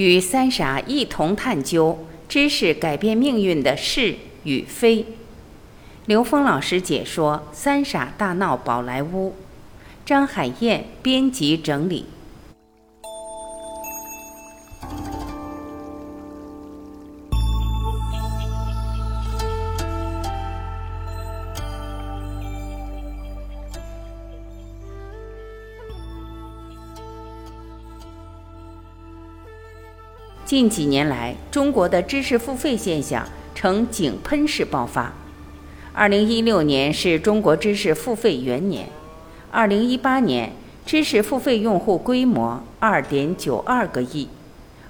与三傻一同探究知识改变命运的是与非。刘峰老师解说《三傻大闹宝莱坞》，张海燕编辑整理。近几年来，中国的知识付费现象呈井喷式爆发。二零一六年是中国知识付费元年，二零一八年知识付费用户规模二点九二个亿，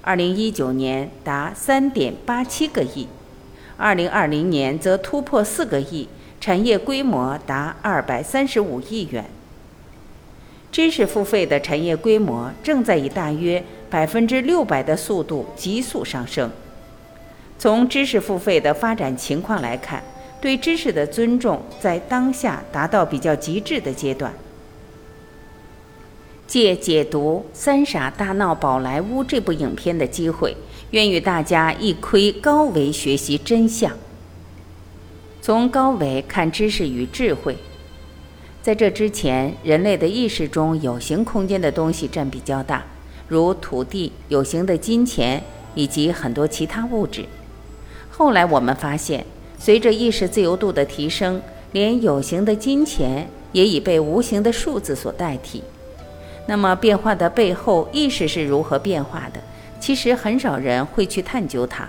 二零一九年达三点八七个亿，二零二零年则突破四个亿，产业规模达二百三十五亿元。知识付费的产业规模正在以大约百分之六百的速度急速上升。从知识付费的发展情况来看，对知识的尊重在当下达到比较极致的阶段。借解读《三傻大闹宝莱坞》这部影片的机会，愿与大家一窥高维学习真相。从高维看知识与智慧。在这之前，人类的意识中有形空间的东西占比较大，如土地、有形的金钱以及很多其他物质。后来我们发现，随着意识自由度的提升，连有形的金钱也已被无形的数字所代替。那么，变化的背后，意识是如何变化的？其实很少人会去探究它。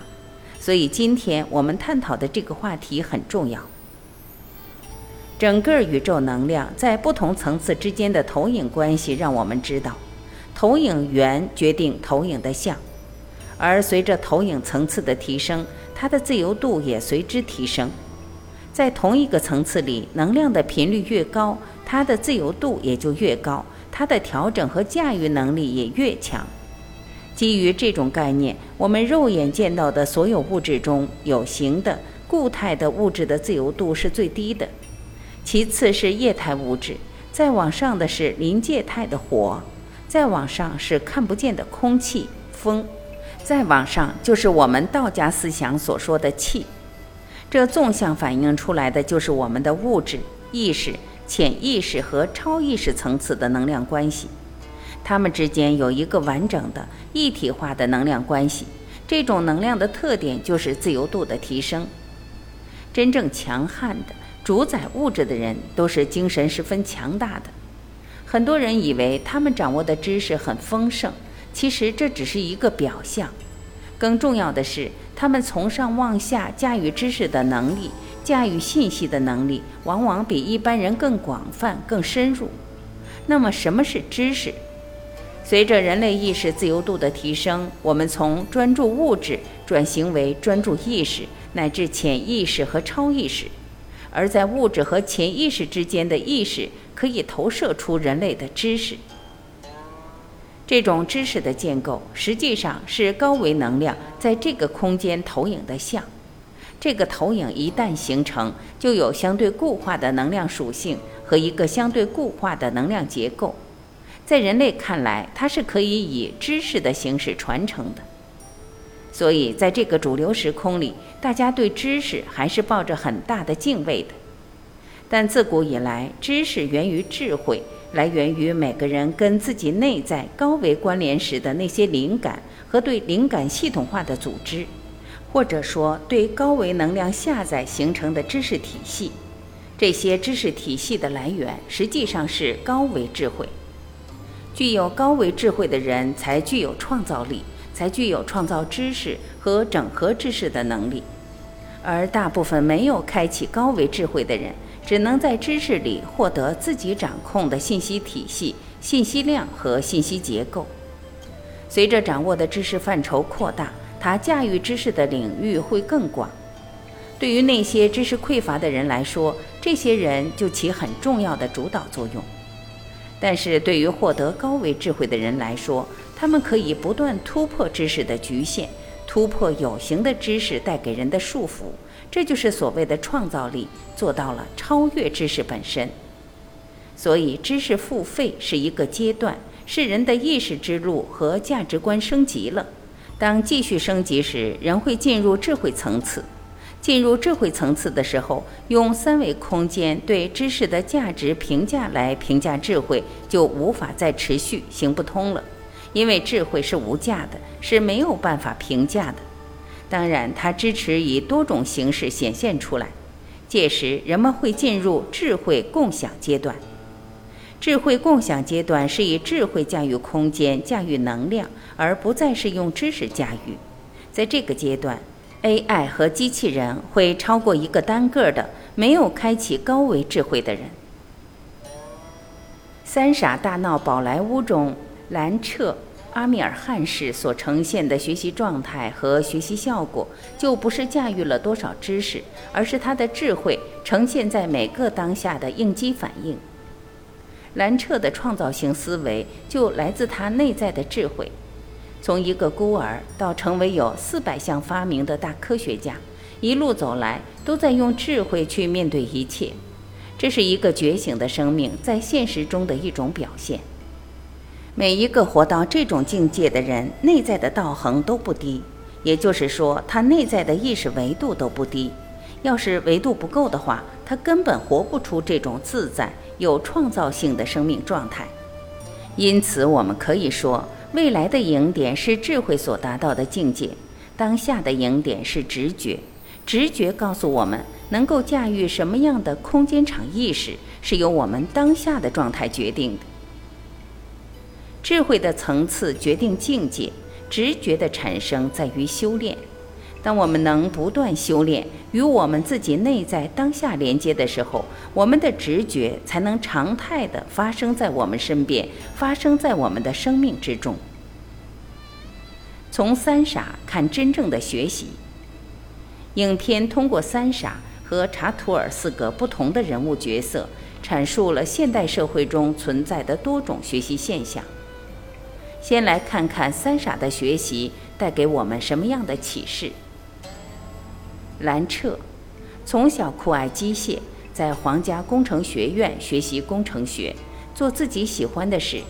所以，今天我们探讨的这个话题很重要。整个宇宙能量在不同层次之间的投影关系，让我们知道，投影源决定投影的像，而随着投影层次的提升，它的自由度也随之提升。在同一个层次里，能量的频率越高，它的自由度也就越高，它的调整和驾驭能力也越强。基于这种概念，我们肉眼见到的所有物质中有形的固态的物质的自由度是最低的。其次是液态物质，再往上的是临界态的火，再往上是看不见的空气、风，再往上就是我们道家思想所说的气。这纵向反映出来的就是我们的物质、意识、潜意识和超意识层次的能量关系，它们之间有一个完整的一体化的能量关系。这种能量的特点就是自由度的提升，真正强悍的。主宰物质的人都是精神十分强大的。很多人以为他们掌握的知识很丰盛，其实这只是一个表象。更重要的是，他们从上往下驾驭知识的能力、驾驭信息的能力，往往比一般人更广泛、更深入。那么，什么是知识？随着人类意识自由度的提升，我们从专注物质转型为专注意识，乃至潜意识和超意识。而在物质和潜意识之间的意识，可以投射出人类的知识。这种知识的建构，实际上是高维能量在这个空间投影的像。这个投影一旦形成，就有相对固化的能量属性和一个相对固化的能量结构。在人类看来，它是可以以知识的形式传承的。所以，在这个主流时空里，大家对知识还是抱着很大的敬畏的。但自古以来，知识源于智慧，来源于每个人跟自己内在高维关联时的那些灵感和对灵感系统化的组织，或者说对高维能量下载形成的知识体系。这些知识体系的来源实际上是高维智慧。具有高维智慧的人才具有创造力。才具有创造知识和整合知识的能力，而大部分没有开启高维智慧的人，只能在知识里获得自己掌控的信息体系、信息量和信息结构。随着掌握的知识范畴扩大，他驾驭知识的领域会更广。对于那些知识匮乏的人来说，这些人就起很重要的主导作用。但是对于获得高维智慧的人来说，他们可以不断突破知识的局限，突破有形的知识带给人的束缚，这就是所谓的创造力，做到了超越知识本身。所以，知识付费是一个阶段，是人的意识之路和价值观升级了。当继续升级时，人会进入智慧层次。进入智慧层次的时候，用三维空间对知识的价值评价来评价智慧，就无法再持续行不通了。因为智慧是无价的，是没有办法评价的。当然，它支持以多种形式显现出来。届时，人们会进入智慧共享阶段。智慧共享阶段是以智慧驾驭空间、驾驭能量，而不再是用知识驾驭。在这个阶段，AI 和机器人会超过一个单个的没有开启高维智慧的人。《三傻大闹宝莱坞》中，兰彻·阿米尔汗氏所呈现的学习状态和学习效果，就不是驾驭了多少知识，而是他的智慧呈现在每个当下的应激反应。兰彻的创造性思维就来自他内在的智慧。从一个孤儿到成为有四百项发明的大科学家，一路走来都在用智慧去面对一切。这是一个觉醒的生命在现实中的一种表现。每一个活到这种境界的人，内在的道行都不低，也就是说，他内在的意识维度都不低。要是维度不够的话，他根本活不出这种自在。有创造性的生命状态，因此我们可以说，未来的影点是智慧所达到的境界，当下的影点是直觉。直觉告诉我们，能够驾驭什么样的空间场意识，是由我们当下的状态决定的。智慧的层次决定境界，直觉的产生在于修炼。当我们能不断修炼，与我们自己内在当下连接的时候，我们的直觉才能常态的发生在我们身边，发生在我们的生命之中。从三傻看真正的学习，影片通过三傻和查图尔四个不同的人物角色，阐述了现代社会中存在的多种学习现象。先来看看三傻的学习带给我们什么样的启示。兰彻从小酷爱机械，在皇家工程学院学习工程学，做自己喜欢的事。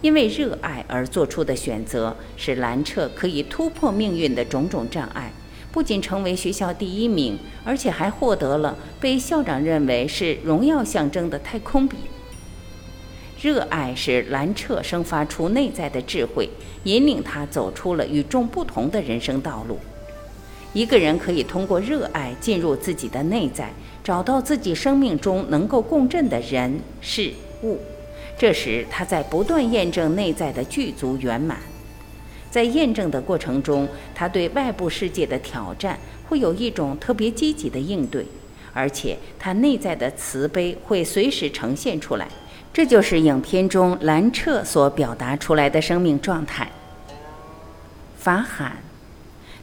因为热爱而做出的选择，使兰彻可以突破命运的种种障碍，不仅成为学校第一名，而且还获得了被校长认为是荣耀象征的太空笔。热爱使兰彻生发出内在的智慧，引领他走出了与众不同的人生道路。一个人可以通过热爱进入自己的内在，找到自己生命中能够共振的人事物。这时，他在不断验证内在的具足圆满。在验证的过程中，他对外部世界的挑战会有一种特别积极的应对，而且他内在的慈悲会随时呈现出来。这就是影片中兰彻所表达出来的生命状态。法罕。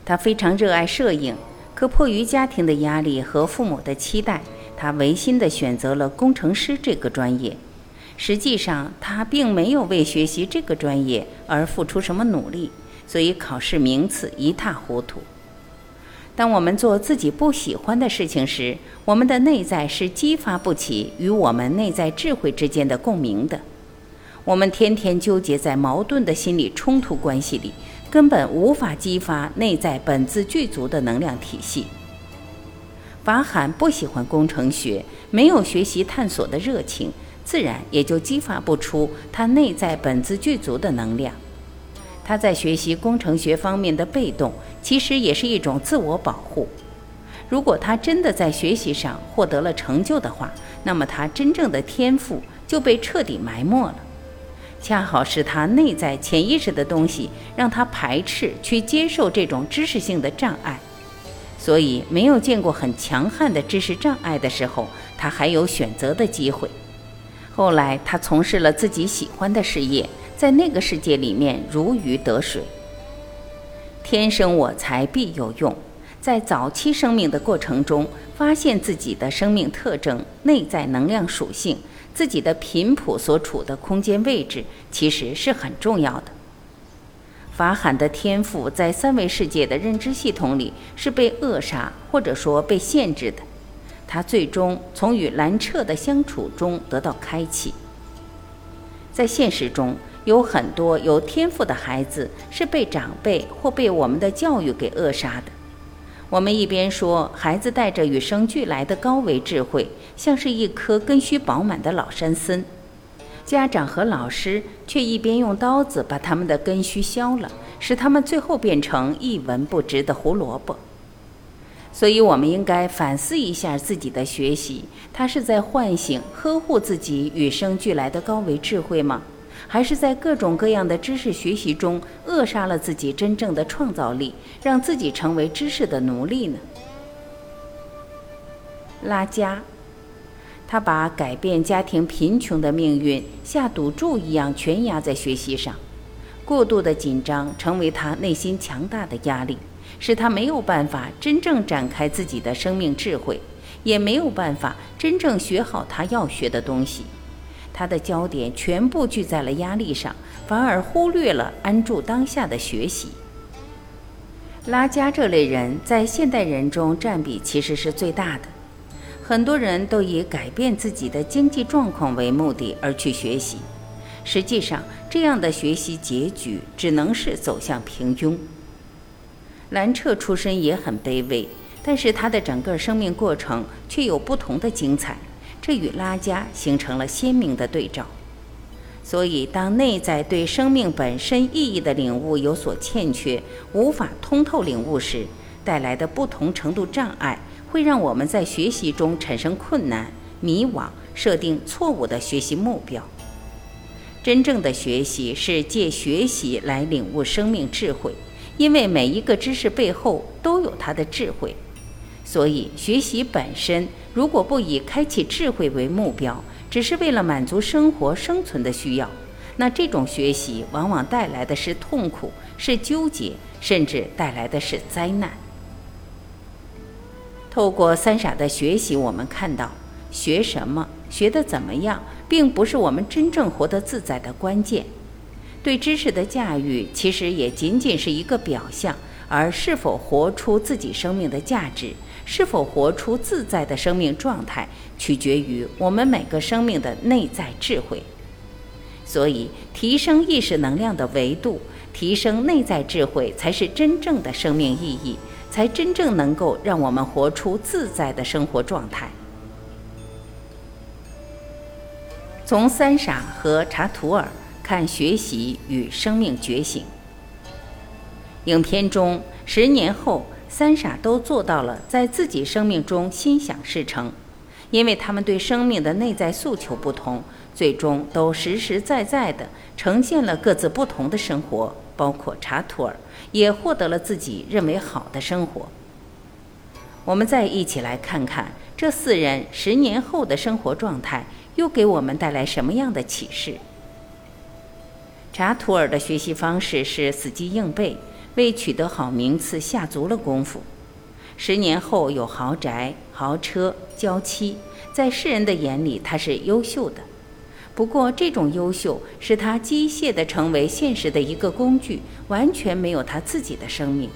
他非常热爱摄影，可迫于家庭的压力和父母的期待，他违心地选择了工程师这个专业。实际上，他并没有为学习这个专业而付出什么努力，所以考试名次一塌糊涂。当我们做自己不喜欢的事情时，我们的内在是激发不起与我们内在智慧之间的共鸣的。我们天天纠结在矛盾的心理冲突关系里。根本无法激发内在本自具足的能量体系。法罕不喜欢工程学，没有学习探索的热情，自然也就激发不出他内在本自具足的能量。他在学习工程学方面的被动，其实也是一种自我保护。如果他真的在学习上获得了成就的话，那么他真正的天赋就被彻底埋没了。恰好是他内在潜意识的东西，让他排斥去接受这种知识性的障碍，所以没有见过很强悍的知识障碍的时候，他还有选择的机会。后来他从事了自己喜欢的事业，在那个世界里面如鱼得水。天生我材必有用，在早期生命的过程中，发现自己的生命特征、内在能量属性。自己的频谱所处的空间位置其实是很重要的。法罕的天赋在三维世界的认知系统里是被扼杀或者说被限制的，他最终从与兰彻的相处中得到开启。在现实中，有很多有天赋的孩子是被长辈或被我们的教育给扼杀的。我们一边说孩子带着与生俱来的高维智慧，像是一棵根须饱满的老山参，家长和老师却一边用刀子把他们的根须削了，使他们最后变成一文不值的胡萝卜。所以，我们应该反思一下自己的学习，它是在唤醒、呵护自己与生俱来的高维智慧吗？还是在各种各样的知识学习中扼杀了自己真正的创造力，让自己成为知识的奴隶呢？拉加，他把改变家庭贫穷的命运下赌注一样全压在学习上，过度的紧张成为他内心强大的压力，使他没有办法真正展开自己的生命智慧，也没有办法真正学好他要学的东西。他的焦点全部聚在了压力上，反而忽略了安住当下的学习。拉加这类人在现代人中占比其实是最大的，很多人都以改变自己的经济状况为目的而去学习，实际上这样的学习结局只能是走向平庸。兰彻出身也很卑微，但是他的整个生命过程却有不同的精彩。这与拉加形成了鲜明的对照，所以当内在对生命本身意义的领悟有所欠缺，无法通透领悟时，带来的不同程度障碍，会让我们在学习中产生困难、迷惘，设定错误的学习目标。真正的学习是借学习来领悟生命智慧，因为每一个知识背后都有它的智慧。所以，学习本身如果不以开启智慧为目标，只是为了满足生活生存的需要，那这种学习往往带来的是痛苦、是纠结，甚至带来的是灾难。透过三傻的学习，我们看到，学什么、学得怎么样，并不是我们真正活得自在的关键。对知识的驾驭，其实也仅仅是一个表象，而是否活出自己生命的价值。是否活出自在的生命状态，取决于我们每个生命的内在智慧。所以，提升意识能量的维度，提升内在智慧，才是真正的生命意义，才真正能够让我们活出自在的生活状态。从三傻和查图尔看学习与生命觉醒。影片中，十年后。三傻都做到了在自己生命中心想事成，因为他们对生命的内在诉求不同，最终都实实在在地呈现了各自不同的生活。包括查图尔也获得了自己认为好的生活。我们再一起来看看这四人十年后的生活状态，又给我们带来什么样的启示？查图尔的学习方式是死记硬背。为取得好名次下足了功夫，十年后有豪宅、豪车、娇妻，在世人的眼里他是优秀的。不过，这种优秀使他机械地成为现实的一个工具，完全没有他自己的生命。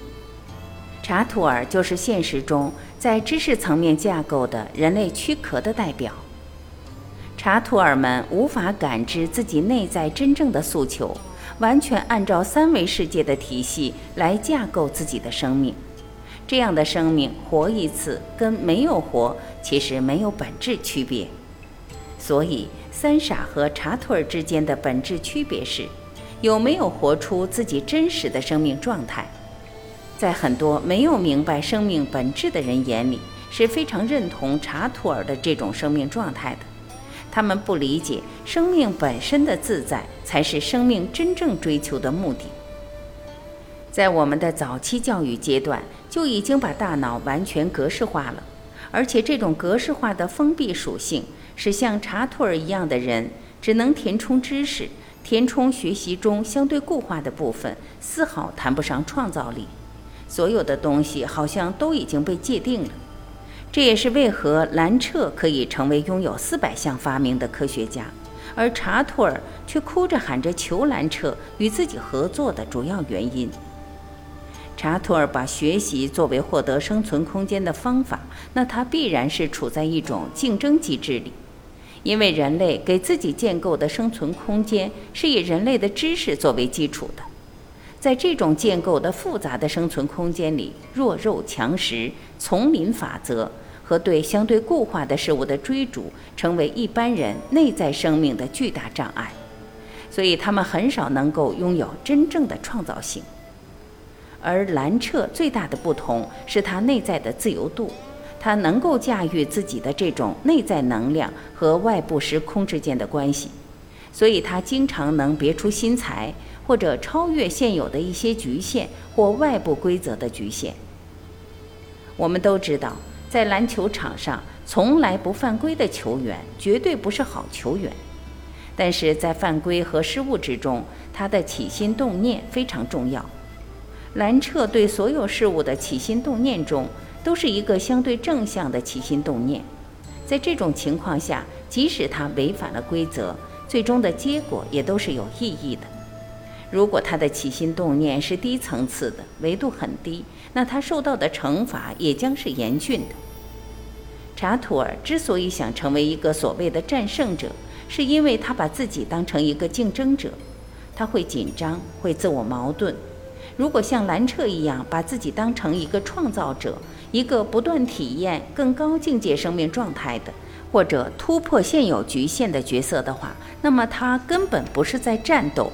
查图尔就是现实中在知识层面架构的人类躯壳的代表。查图尔们无法感知自己内在真正的诉求。完全按照三维世界的体系来架构自己的生命，这样的生命活一次跟没有活其实没有本质区别。所以，三傻和查图尔之间的本质区别是，有没有活出自己真实的生命状态。在很多没有明白生命本质的人眼里，是非常认同查图尔的这种生命状态的。他们不理解，生命本身的自在才是生命真正追求的目的。在我们的早期教育阶段，就已经把大脑完全格式化了，而且这种格式化的封闭属性，使像查图尔一样的人只能填充知识，填充学习中相对固化的部分，丝毫谈不上创造力。所有的东西好像都已经被界定了。这也是为何兰彻可以成为拥有四百项发明的科学家，而查图尔却哭着喊着求兰彻与自己合作的主要原因。查图尔把学习作为获得生存空间的方法，那他必然是处在一种竞争机制里，因为人类给自己建构的生存空间是以人类的知识作为基础的。在这种建构的复杂的生存空间里，弱肉强食、丛林法则和对相对固化的事物的追逐，成为一般人内在生命的巨大障碍。所以，他们很少能够拥有真正的创造性。而兰彻最大的不同是他内在的自由度，他能够驾驭自己的这种内在能量和外部时空之间的关系，所以他经常能别出心裁。或者超越现有的一些局限或外部规则的局限。我们都知道，在篮球场上从来不犯规的球员绝对不是好球员，但是在犯规和失误之中，他的起心动念非常重要。兰彻对所有事物的起心动念中，都是一个相对正向的起心动念。在这种情况下，即使他违反了规则，最终的结果也都是有意义的。如果他的起心动念是低层次的，维度很低，那他受到的惩罚也将是严峻的。查图尔之所以想成为一个所谓的战胜者，是因为他把自己当成一个竞争者，他会紧张，会自我矛盾。如果像兰彻一样把自己当成一个创造者，一个不断体验更高境界生命状态的，或者突破现有局限的角色的话，那么他根本不是在战斗。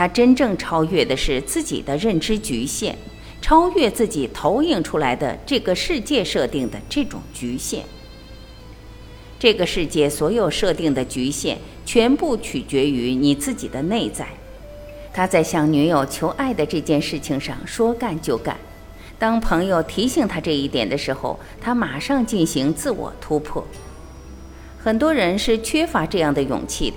他真正超越的是自己的认知局限，超越自己投影出来的这个世界设定的这种局限。这个世界所有设定的局限，全部取决于你自己的内在。他在向女友求爱的这件事情上说干就干。当朋友提醒他这一点的时候，他马上进行自我突破。很多人是缺乏这样的勇气的。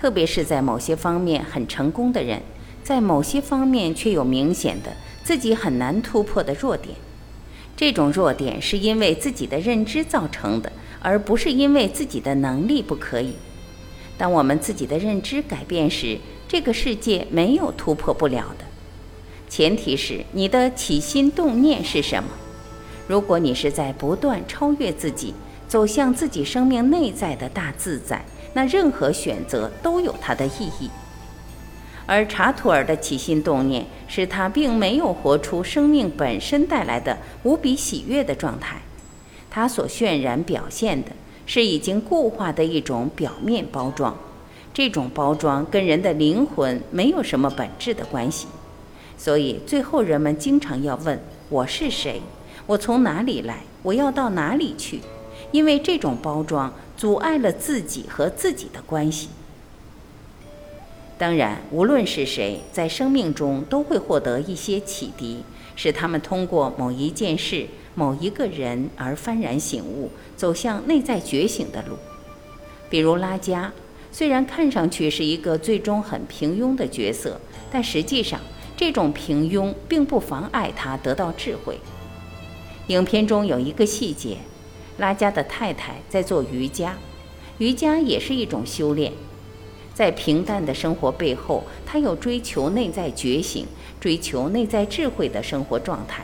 特别是在某些方面很成功的人，在某些方面却有明显的自己很难突破的弱点。这种弱点是因为自己的认知造成的，而不是因为自己的能力不可以。当我们自己的认知改变时，这个世界没有突破不了的。前提是你的起心动念是什么。如果你是在不断超越自己，走向自己生命内在的大自在。那任何选择都有它的意义，而查图尔的起心动念是他并没有活出生命本身带来的无比喜悦的状态，他所渲染表现的是已经固化的一种表面包装，这种包装跟人的灵魂没有什么本质的关系，所以最后人们经常要问我是谁，我从哪里来，我要到哪里去。因为这种包装阻碍了自己和自己的关系。当然，无论是谁，在生命中都会获得一些启迪，使他们通过某一件事、某一个人而幡然醒悟，走向内在觉醒的路。比如拉加，虽然看上去是一个最终很平庸的角色，但实际上这种平庸并不妨碍他得到智慧。影片中有一个细节。拉加的太太在做瑜伽，瑜伽也是一种修炼。在平淡的生活背后，他有追求内在觉醒、追求内在智慧的生活状态。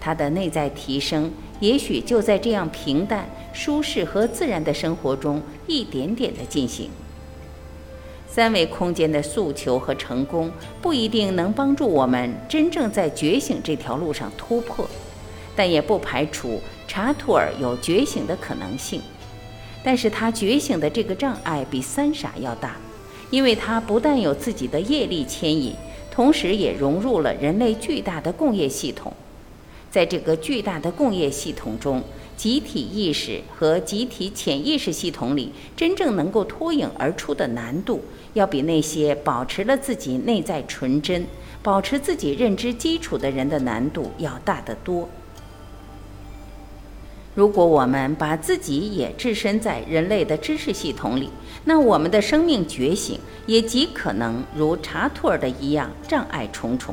他的内在提升，也许就在这样平淡、舒适和自然的生活中一点点地进行。三维空间的诉求和成功，不一定能帮助我们真正在觉醒这条路上突破，但也不排除。查图尔有觉醒的可能性，但是他觉醒的这个障碍比三傻要大，因为他不但有自己的业力牵引，同时也融入了人类巨大的共业系统。在这个巨大的共业系统中，集体意识和集体潜意识系统里真正能够脱颖而出的难度，要比那些保持了自己内在纯真、保持自己认知基础的人的难度要大得多。如果我们把自己也置身在人类的知识系统里，那我们的生命觉醒也极可能如查图尔的一样障碍重重。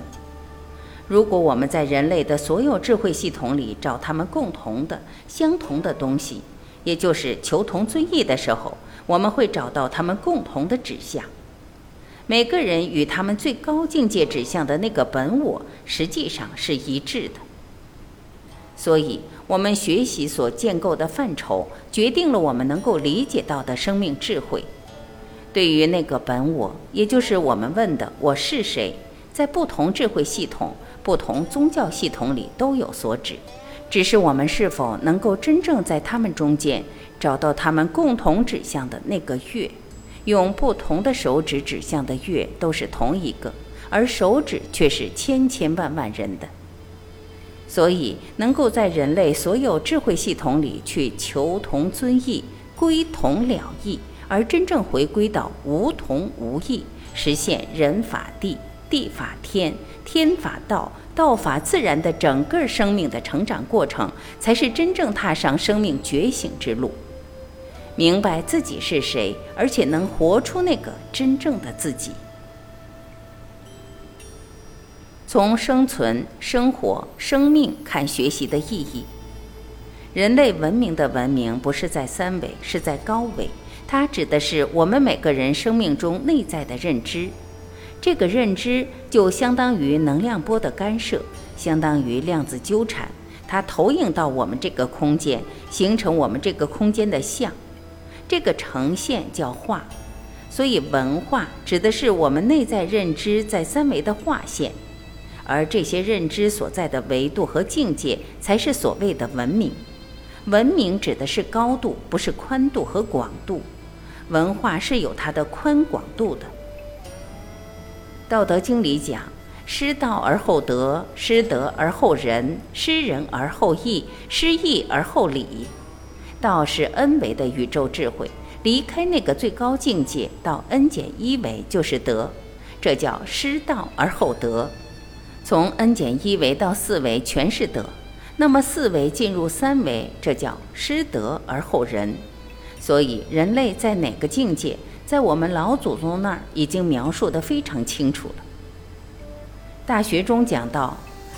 如果我们在人类的所有智慧系统里找他们共同的、相同的东西，也就是求同尊异的时候，我们会找到他们共同的指向。每个人与他们最高境界指向的那个本我实际上是一致的。所以。我们学习所建构的范畴，决定了我们能够理解到的生命智慧。对于那个本我，也就是我们问的“我是谁”，在不同智慧系统、不同宗教系统里都有所指，只是我们是否能够真正在他们中间找到他们共同指向的那个月，用不同的手指指向的月都是同一个，而手指却是千千万万人的。所以，能够在人类所有智慧系统里去求同尊异、归同了异。而真正回归到无同无异，实现人法地、地法天、天法道、道法自然的整个生命的成长过程，才是真正踏上生命觉醒之路。明白自己是谁，而且能活出那个真正的自己。从生存、生活、生命看学习的意义，人类文明的文明不是在三维，是在高维。它指的是我们每个人生命中内在的认知，这个认知就相当于能量波的干涉，相当于量子纠缠，它投影到我们这个空间，形成我们这个空间的像，这个呈现叫画。所以文化指的是我们内在认知在三维的画线，而这些认知所在的维度和境界，才是所谓的文明。文明指的是高度，不是宽度和广度。文化是有它的宽广度的，《道德经》里讲：“失道而后德，失德而后仁，失仁而后义，失义而后礼。”道是 n 维的宇宙智慧，离开那个最高境界到 n 减一维就是德，这叫失道而后德。从 n 减一维到四维全是德，那么四维进入三维，这叫失德而后仁。所以，人类在哪个境界，在我们老祖宗那儿已经描述得非常清楚了。大学中讲到，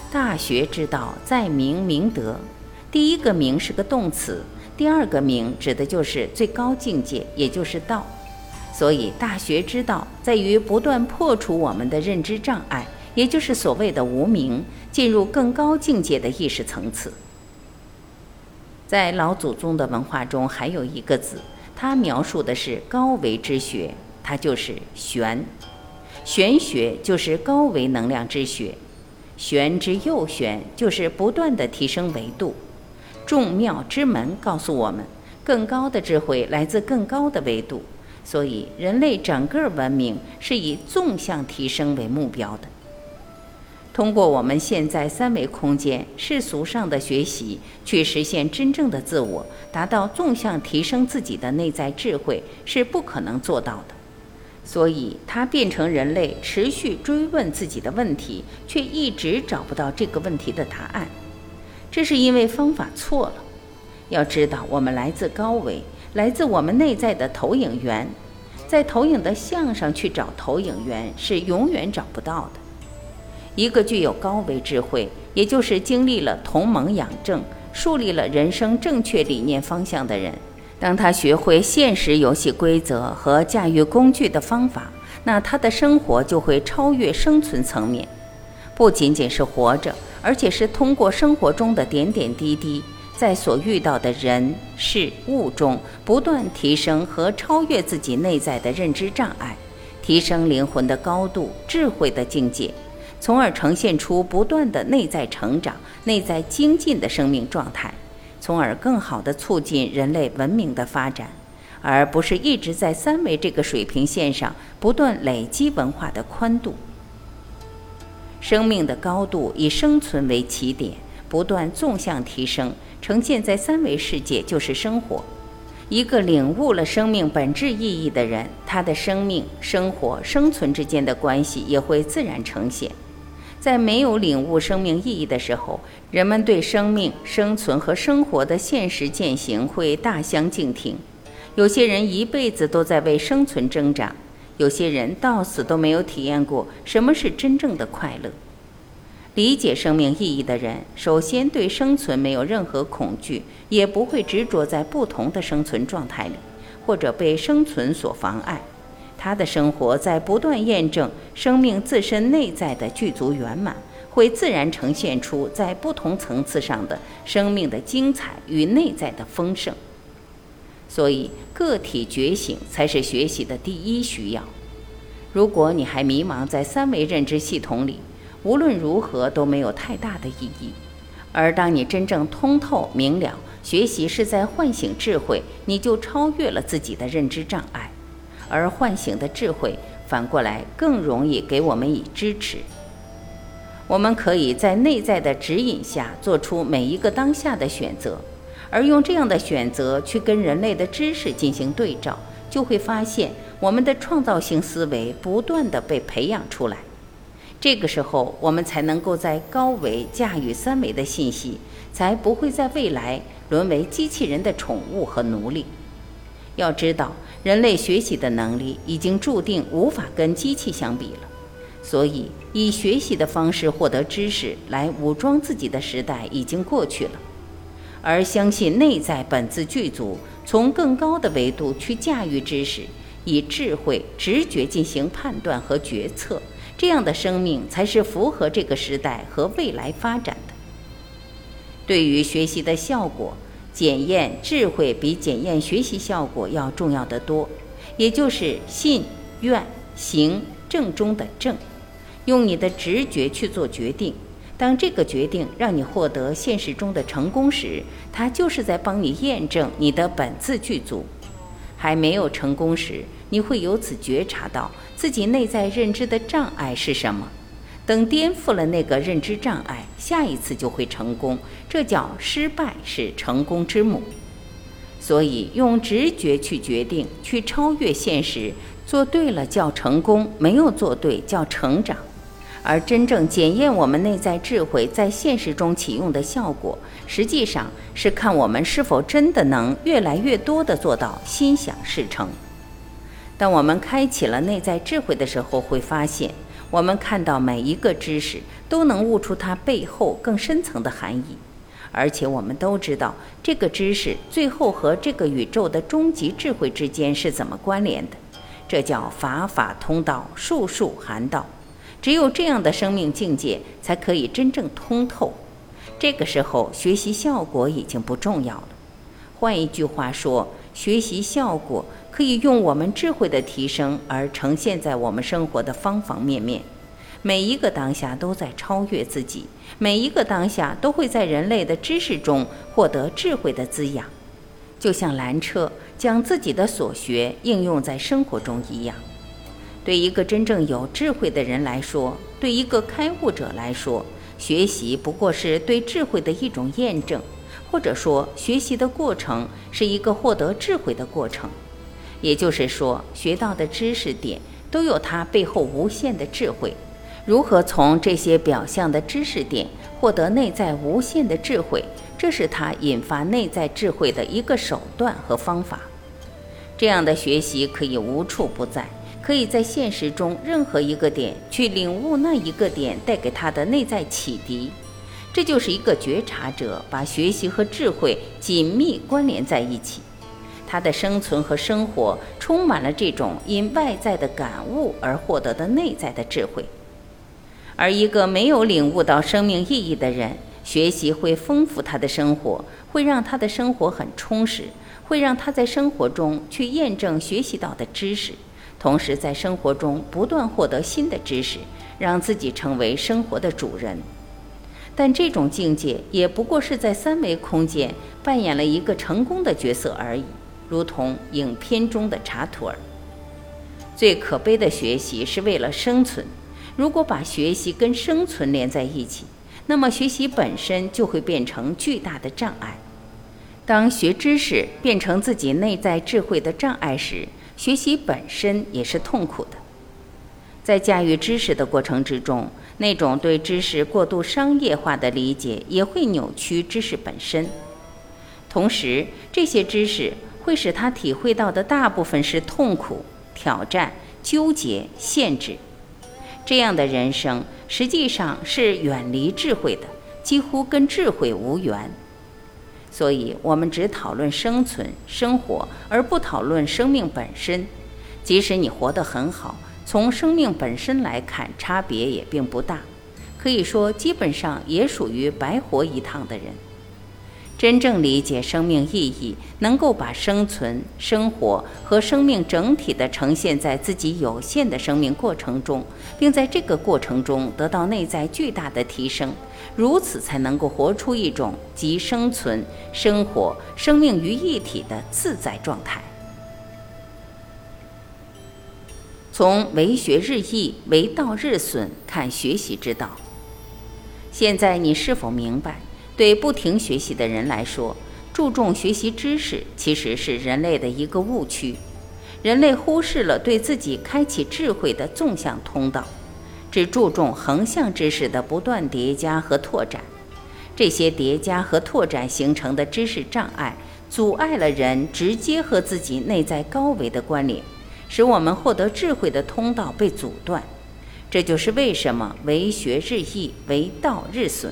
大学之道，在明明德。第一个明是个动词，第二个明指的就是最高境界，也就是道。所以，大学之道在于不断破除我们的认知障碍，也就是所谓的无名，进入更高境界的意识层次。在老祖宗的文化中，还有一个字，它描述的是高维之学，它就是玄。玄学就是高维能量之学，玄之又玄，就是不断的提升维度。众妙之门告诉我们，更高的智慧来自更高的维度，所以人类整个文明是以纵向提升为目标的。通过我们现在三维空间世俗上的学习，去实现真正的自我，达到纵向提升自己的内在智慧，是不可能做到的。所以，它变成人类持续追问自己的问题，却一直找不到这个问题的答案。这是因为方法错了。要知道，我们来自高维，来自我们内在的投影源，在投影的像上去找投影源，是永远找不到的。一个具有高维智慧，也就是经历了同盟养正、树立了人生正确理念方向的人，当他学会现实游戏规则和驾驭工具的方法，那他的生活就会超越生存层面，不仅仅是活着，而且是通过生活中的点点滴滴，在所遇到的人事物中不断提升和超越自己内在的认知障碍，提升灵魂的高度、智慧的境界。从而呈现出不断的内在成长、内在精进的生命状态，从而更好地促进人类文明的发展，而不是一直在三维这个水平线上不断累积文化的宽度。生命的高度以生存为起点，不断纵向提升，呈现在三维世界就是生活。一个领悟了生命本质意义的人，他的生命、生活、生存之间的关系也会自然呈现。在没有领悟生命意义的时候，人们对生命、生存和生活的现实践行会大相径庭。有些人一辈子都在为生存挣扎，有些人到死都没有体验过什么是真正的快乐。理解生命意义的人，首先对生存没有任何恐惧，也不会执着在不同的生存状态里，或者被生存所妨碍。他的生活在不断验证生命自身内在的具足圆满，会自然呈现出在不同层次上的生命的精彩与内在的丰盛。所以，个体觉醒才是学习的第一需要。如果你还迷茫在三维认知系统里，无论如何都没有太大的意义。而当你真正通透明了，学习是在唤醒智慧，你就超越了自己的认知障碍，而唤醒的智慧反过来更容易给我们以支持。我们可以在内在的指引下做出每一个当下的选择，而用这样的选择去跟人类的知识进行对照，就会发现我们的创造性思维不断的被培养出来。这个时候，我们才能够在高维驾驭三维的信息，才不会在未来沦为机器人的宠物和奴隶。要知道，人类学习的能力已经注定无法跟机器相比了，所以以学习的方式获得知识来武装自己的时代已经过去了。而相信内在本自具足，从更高的维度去驾驭知识，以智慧、直觉进行判断和决策。这样的生命才是符合这个时代和未来发展的。对于学习的效果，检验智慧比检验学习效果要重要的多。也就是信、愿、行正中的正，用你的直觉去做决定。当这个决定让你获得现实中的成功时，它就是在帮你验证你的本自具足。还没有成功时，你会由此觉察到。自己内在认知的障碍是什么？等颠覆了那个认知障碍，下一次就会成功。这叫失败是成功之母。所以用直觉去决定，去超越现实，做对了叫成功，没有做对叫成长。而真正检验我们内在智慧在现实中启用的效果，实际上是看我们是否真的能越来越多地做到心想事成。当我们开启了内在智慧的时候，会发现，我们看到每一个知识都能悟出它背后更深层的含义，而且我们都知道这个知识最后和这个宇宙的终极智慧之间是怎么关联的。这叫法法通道，术术含道。只有这样的生命境界，才可以真正通透。这个时候，学习效果已经不重要了。换一句话说，学习效果。可以用我们智慧的提升而呈现在我们生活的方方面面，每一个当下都在超越自己，每一个当下都会在人类的知识中获得智慧的滋养，就像蓝车将自己的所学应用在生活中一样。对一个真正有智慧的人来说，对一个开悟者来说，学习不过是对智慧的一种验证，或者说，学习的过程是一个获得智慧的过程。也就是说，学到的知识点都有它背后无限的智慧。如何从这些表象的知识点获得内在无限的智慧，这是他引发内在智慧的一个手段和方法。这样的学习可以无处不在，可以在现实中任何一个点去领悟那一个点带给他的内在启迪。这就是一个觉察者把学习和智慧紧密关联在一起。他的生存和生活充满了这种因外在的感悟而获得的内在的智慧，而一个没有领悟到生命意义的人，学习会丰富他的生活，会让他的生活很充实，会让他在生活中去验证学习到的知识，同时在生活中不断获得新的知识，让自己成为生活的主人。但这种境界也不过是在三维空间扮演了一个成功的角色而已。如同影片中的查图尔，最可悲的学习是为了生存。如果把学习跟生存连在一起，那么学习本身就会变成巨大的障碍。当学知识变成自己内在智慧的障碍时，学习本身也是痛苦的。在驾驭知识的过程之中，那种对知识过度商业化的理解也会扭曲知识本身。同时，这些知识。会使他体会到的大部分是痛苦、挑战、纠结、限制。这样的人生实际上是远离智慧的，几乎跟智慧无缘。所以，我们只讨论生存、生活，而不讨论生命本身。即使你活得很好，从生命本身来看，差别也并不大。可以说基本上也属于白活一趟的人。真正理解生命意义，能够把生存、生活和生命整体的呈现在自己有限的生命过程中，并在这个过程中得到内在巨大的提升，如此才能够活出一种集生存、生活、生命于一体的自在状态。从为学日益，为道日损看学习之道。现在你是否明白？对不停学习的人来说，注重学习知识其实是人类的一个误区。人类忽视了对自己开启智慧的纵向通道，只注重横向知识的不断叠加和拓展。这些叠加和拓展形成的知识障碍，阻碍了人直接和自己内在高维的关联，使我们获得智慧的通道被阻断。这就是为什么为学日益，为道日损。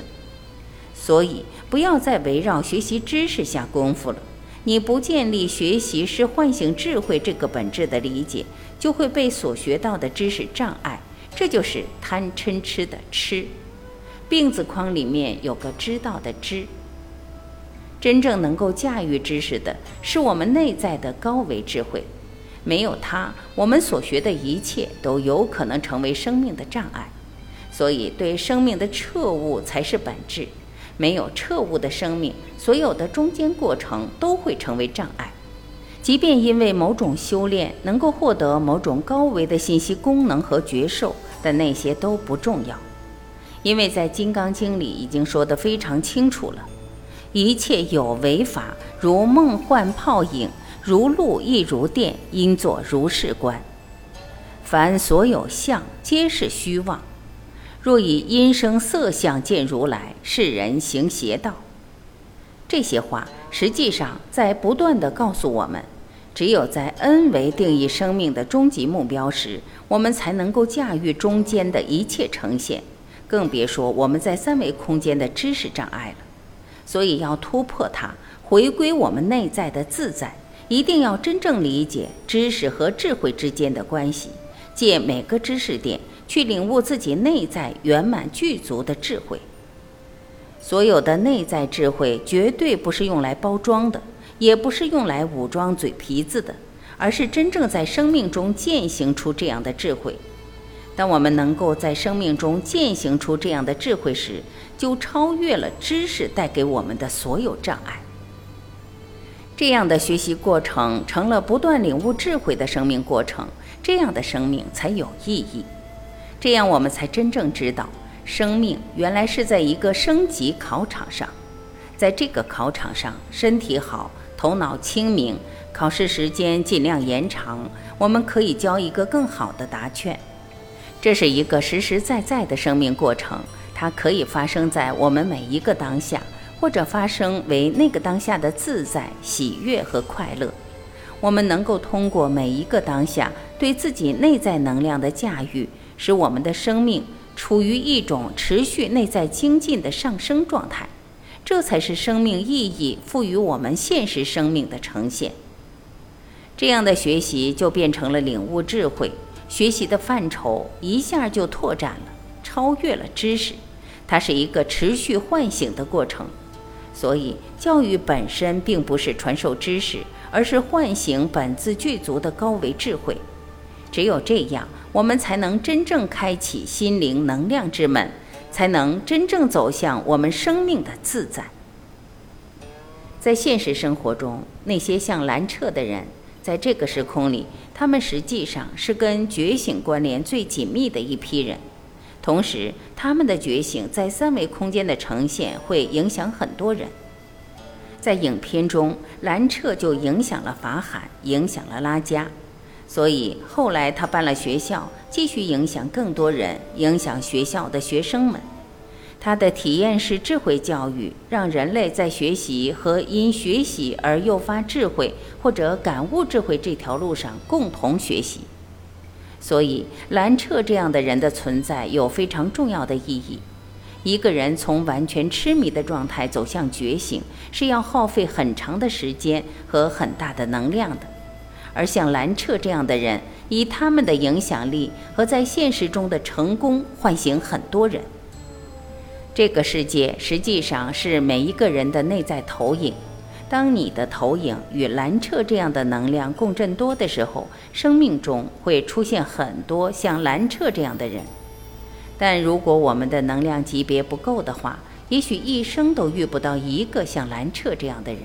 所以，不要再围绕学习知识下功夫了。你不建立学习是唤醒智慧这个本质的理解，就会被所学到的知识障碍。这就是贪嗔痴的痴。病字框里面有个知道的知。真正能够驾驭知识的是我们内在的高维智慧，没有它，我们所学的一切都有可能成为生命的障碍。所以，对生命的彻悟才是本质。没有彻悟的生命，所有的中间过程都会成为障碍。即便因为某种修炼能够获得某种高维的信息功能和觉受，但那些都不重要，因为在《金刚经》里已经说得非常清楚了：一切有为法，如梦幻泡影，如露亦如电，应作如是观。凡所有相，皆是虚妄。若以音声色相见如来，世人行邪道。这些话实际上在不断地告诉我们：只有在 N 维定义生命的终极目标时，我们才能够驾驭中间的一切呈现，更别说我们在三维空间的知识障碍了。所以要突破它，回归我们内在的自在，一定要真正理解知识和智慧之间的关系，借每个知识点。去领悟自己内在圆满具足的智慧。所有的内在智慧绝对不是用来包装的，也不是用来武装嘴皮子的，而是真正在生命中践行出这样的智慧。当我们能够在生命中践行出这样的智慧时，就超越了知识带给我们的所有障碍。这样的学习过程成了不断领悟智慧的生命过程，这样的生命才有意义。这样，我们才真正知道，生命原来是在一个升级考场上，在这个考场上，身体好，头脑清明，考试时间尽量延长，我们可以交一个更好的答卷。这是一个实实在在的生命过程，它可以发生在我们每一个当下，或者发生为那个当下的自在、喜悦和快乐。我们能够通过每一个当下，对自己内在能量的驾驭。使我们的生命处于一种持续内在精进的上升状态，这才是生命意义赋予我们现实生命的呈现。这样的学习就变成了领悟智慧，学习的范畴一下就拓展了，超越了知识。它是一个持续唤醒的过程。所以，教育本身并不是传授知识，而是唤醒本自具足的高维智慧。只有这样。我们才能真正开启心灵能量之门，才能真正走向我们生命的自在。在现实生活中，那些像蓝彻的人，在这个时空里，他们实际上是跟觉醒关联最紧密的一批人。同时，他们的觉醒在三维空间的呈现会影响很多人。在影片中，蓝彻就影响了法海，影响了拉加。所以后来他办了学校，继续影响更多人，影响学校的学生们。他的体验式智慧教育，让人类在学习和因学习而诱发智慧或者感悟智慧这条路上共同学习。所以兰彻这样的人的存在有非常重要的意义。一个人从完全痴迷的状态走向觉醒，是要耗费很长的时间和很大的能量的。而像兰彻这样的人，以他们的影响力和在现实中的成功，唤醒很多人。这个世界实际上是每一个人的内在投影。当你的投影与蓝彻这样的能量共振多的时候，生命中会出现很多像蓝彻这样的人。但如果我们的能量级别不够的话，也许一生都遇不到一个像蓝彻这样的人。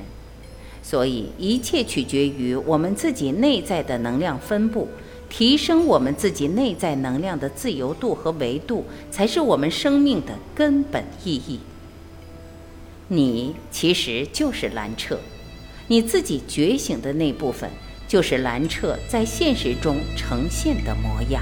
所以，一切取决于我们自己内在的能量分布。提升我们自己内在能量的自由度和维度，才是我们生命的根本意义。你其实就是蓝彻，你自己觉醒的那部分，就是蓝彻在现实中呈现的模样。